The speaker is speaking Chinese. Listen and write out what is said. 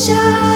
下。